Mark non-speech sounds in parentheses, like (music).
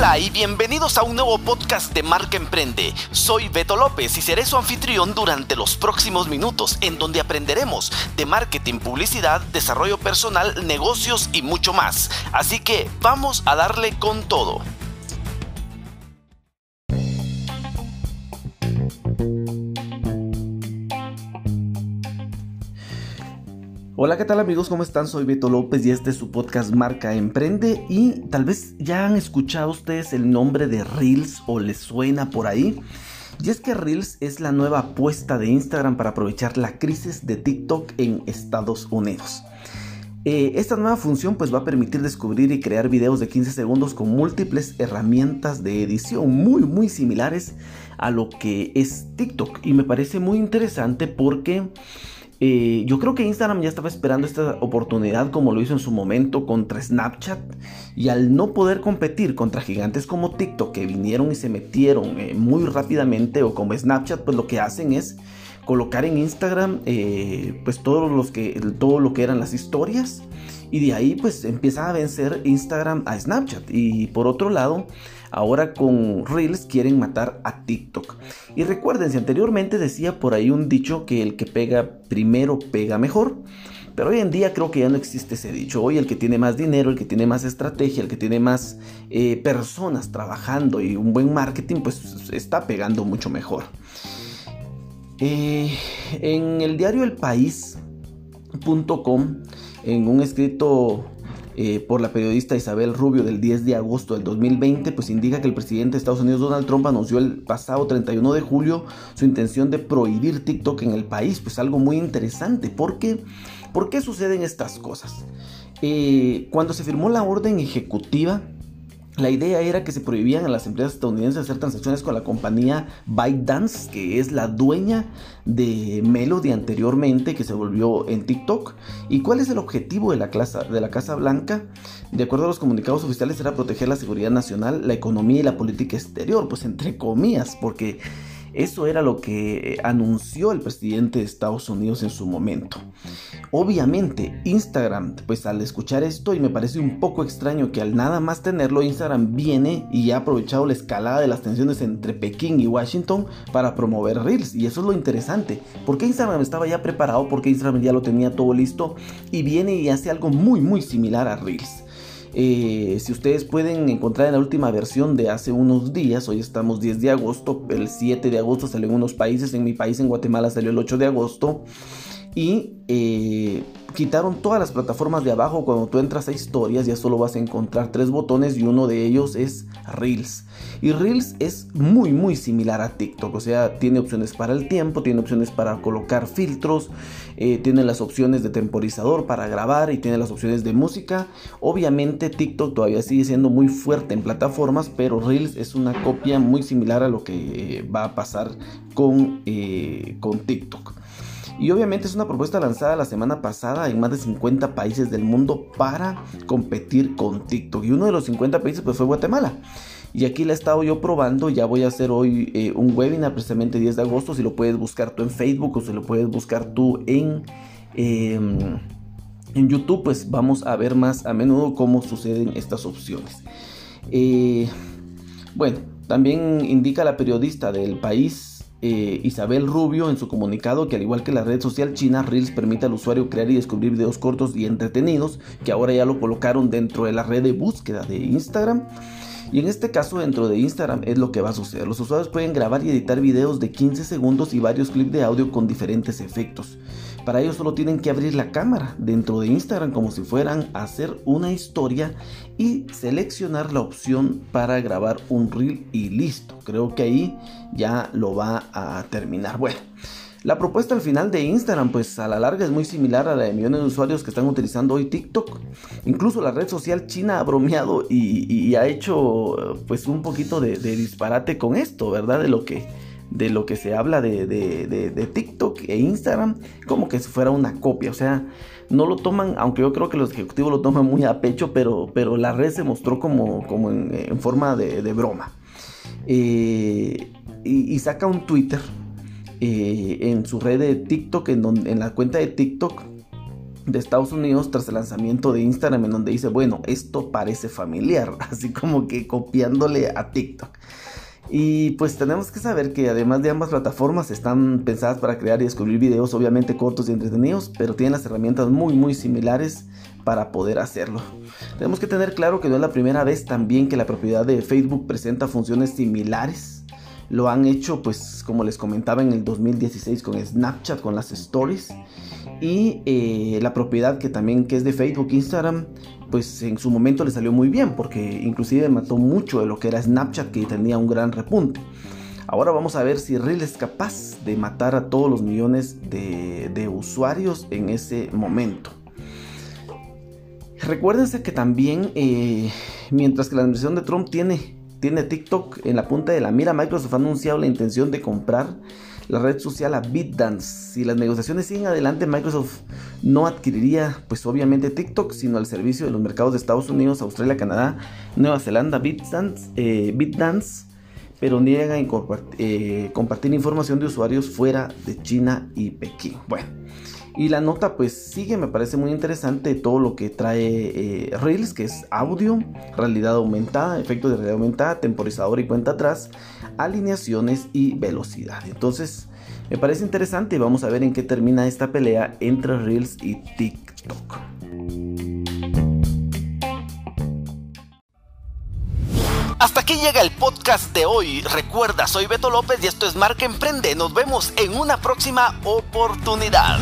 Hola y bienvenidos a un nuevo podcast de Marca Emprende. Soy Beto López y seré su anfitrión durante los próximos minutos en donde aprenderemos de marketing, publicidad, desarrollo personal, negocios y mucho más. Así que vamos a darle con todo. Hola, ¿qué tal amigos? ¿Cómo están? Soy Beto López y este es su podcast Marca Emprende y tal vez ya han escuchado ustedes el nombre de Reels o les suena por ahí. Y es que Reels es la nueva apuesta de Instagram para aprovechar la crisis de TikTok en Estados Unidos. Eh, esta nueva función pues va a permitir descubrir y crear videos de 15 segundos con múltiples herramientas de edición muy muy similares a lo que es TikTok y me parece muy interesante porque yo creo que Instagram ya estaba esperando esta oportunidad como lo hizo en su momento contra Snapchat. Y al no poder competir contra gigantes como TikTok que vinieron y se metieron eh, muy rápidamente o como Snapchat pues lo que hacen es colocar en Instagram eh, pues todos los que, todo lo que eran las historias. Y de ahí pues empieza a vencer Instagram a Snapchat. Y por otro lado Ahora con Reels quieren matar a TikTok. Y recuerden, si anteriormente decía por ahí un dicho que el que pega primero pega mejor. Pero hoy en día creo que ya no existe ese dicho. Hoy el que tiene más dinero, el que tiene más estrategia, el que tiene más eh, personas trabajando y un buen marketing, pues está pegando mucho mejor. Eh, en el diario El País.com, en un escrito eh, por la periodista Isabel Rubio del 10 de agosto del 2020, pues indica que el presidente de Estados Unidos Donald Trump anunció el pasado 31 de julio su intención de prohibir TikTok en el país. Pues algo muy interesante, porque ¿por qué suceden estas cosas? Eh, cuando se firmó la orden ejecutiva la idea era que se prohibían a las empresas estadounidenses hacer transacciones con la compañía ByteDance, que es la dueña de Melody anteriormente, que se volvió en TikTok. ¿Y cuál es el objetivo de la, de la Casa Blanca? De acuerdo a los comunicados oficiales, era proteger la seguridad nacional, la economía y la política exterior, pues entre comillas, porque eso era lo que anunció el presidente de Estados Unidos en su momento. Obviamente, Instagram, pues al escuchar esto, y me parece un poco extraño que al nada más tenerlo, Instagram viene y ha aprovechado la escalada de las tensiones entre Pekín y Washington para promover Reels. Y eso es lo interesante. Porque Instagram estaba ya preparado, porque Instagram ya lo tenía todo listo y viene y hace algo muy, muy similar a Reels. Eh, si ustedes pueden encontrar en la última versión de hace unos días, hoy estamos 10 de agosto, el 7 de agosto salió en unos países, en mi país, en Guatemala, salió el 8 de agosto. Y eh, quitaron todas las plataformas de abajo. Cuando tú entras a historias ya solo vas a encontrar tres botones y uno de ellos es Reels. Y Reels es muy muy similar a TikTok. O sea, tiene opciones para el tiempo, tiene opciones para colocar filtros, eh, tiene las opciones de temporizador para grabar y tiene las opciones de música. Obviamente TikTok todavía sigue siendo muy fuerte en plataformas, pero Reels es una copia muy similar a lo que eh, va a pasar con, con TikTok. Y obviamente es una propuesta lanzada la semana pasada en más de 50 países del mundo para competir con TikTok. Y uno de los 50 países pues fue Guatemala. Y aquí la he estado yo probando. Ya voy a hacer hoy eh, un webinar precisamente 10 de agosto. Si lo puedes buscar tú en Facebook o si lo puedes buscar tú en, em, en YouTube, pues vamos a ver más a menudo cómo suceden estas opciones. Eh, bueno, también indica la periodista del país eh, Isabel Rubio en su comunicado que al igual que la red social china, Reels permite al usuario crear y descubrir videos cortos y entretenidos, que ahora ya lo colocaron dentro de la red de búsqueda de Instagram. Y en este caso dentro de Instagram es lo que va a suceder. Los usuarios pueden grabar y editar videos de 15 segundos y varios clips de audio con diferentes efectos. Para ello solo tienen que abrir la cámara dentro de Instagram como si fueran a hacer una historia y seleccionar la opción para grabar un reel y listo. Creo que ahí ya lo va a terminar. Bueno. La propuesta al final de Instagram, pues a la larga es muy similar a la de millones de usuarios que están utilizando hoy TikTok. Incluso la red social china ha bromeado y, ha hecho pues un poquito de, disparate con esto, ¿verdad? De lo que, de lo que se habla de, TikTok e Instagram, como que si fuera una copia. O sea, no lo toman, aunque yo creo que los ejecutivos lo toman muy a pecho, pero, pero la red se mostró como, como en, forma de, broma. Eh, y saca un Twitter eh, en su red de TikTok, en, donde, en la cuenta de TikTok, de Estados Unidos tras el lanzamiento de Instagram en donde dice, bueno, esto parece familiar, (laughs) así como que copiándole a TikTok. Y pues tenemos que saber que además de ambas plataformas están pensadas para crear y descubrir videos obviamente cortos y entretenidos, pero tienen las herramientas muy muy similares para poder hacerlo. Tenemos que tener claro que no es la primera vez también que la propiedad de Facebook presenta funciones similares. Lo han hecho pues como les comentaba en el 2016 con Snapchat, con las stories. Y eh, la propiedad que también que es de Facebook, Instagram, pues en su momento le salió muy bien porque inclusive mató mucho de lo que era Snapchat que tenía un gran repunte. Ahora vamos a ver si Reel es capaz de matar a todos los millones de, usuarios en ese momento. Recuérdense que también, eh, mientras que la administración de Trump tiene, tiene TikTok en la punta de la mira, Microsoft ha anunciado la intención de comprar la red social a BitDance. Si las negociaciones siguen adelante, Microsoft no adquiriría, pues obviamente TikTok, sino el servicio de los mercados de Estados Unidos, Australia, Canadá, Nueva Zelanda, BitDance, eh, BitDance pero niega en eh, compartir información de usuarios fuera de China y Pekín. Bueno, y la nota pues sigue, me parece muy interesante todo lo que trae eh, Reels, que es audio, realidad aumentada, efectos de realidad aumentada, temporizador y cuenta atrás, alineaciones y velocidad. Entonces, me parece interesante y vamos a ver en qué termina esta pelea entre Reels y TikTok. Hasta aquí llega el podcast de hoy. Recuerda, soy Beto López y esto es Marca Emprende. Nos vemos en una próxima oportunidad.